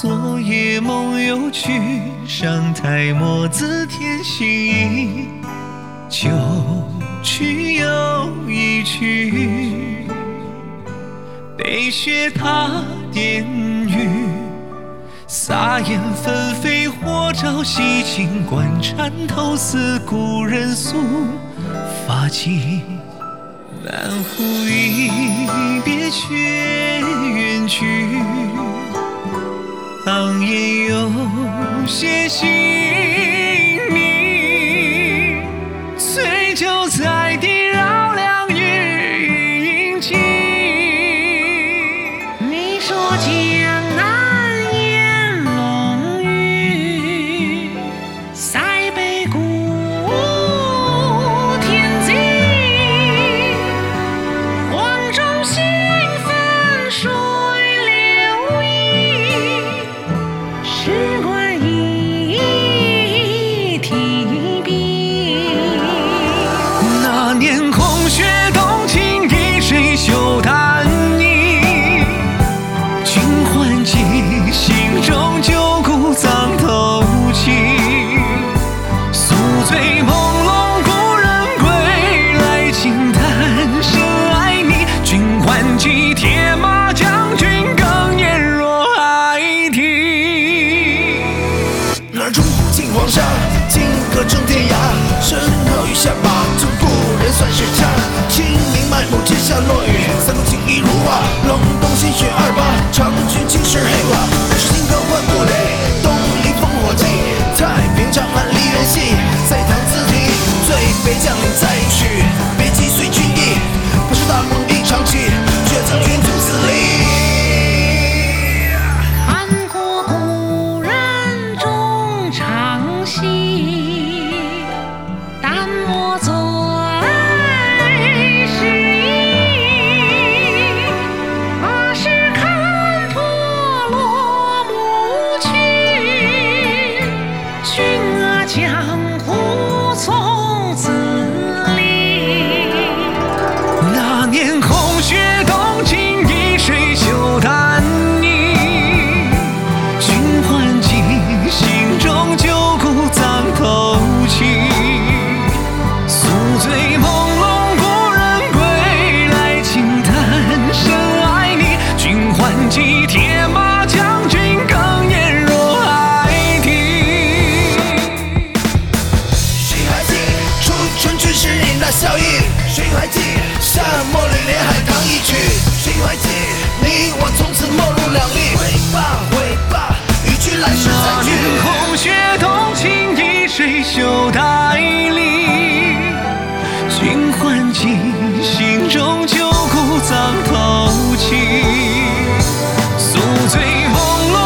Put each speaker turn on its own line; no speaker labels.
昨夜梦又去，上台墨字添新意。旧曲又一曲，北雪踏点雨，洒烟纷飞火照西京关，缠头似故人宿发髻。南湖一别却远去，当夜有些星明，醉酒在地绕梁。年空悬。
谁还记沙漠里连海棠一曲？谁还记你我从此陌路两立？挥罢挥罢，与君来世再句。那年
红雪冬青一水袖带离，君还记心中旧骨葬头七，宿醉朦胧。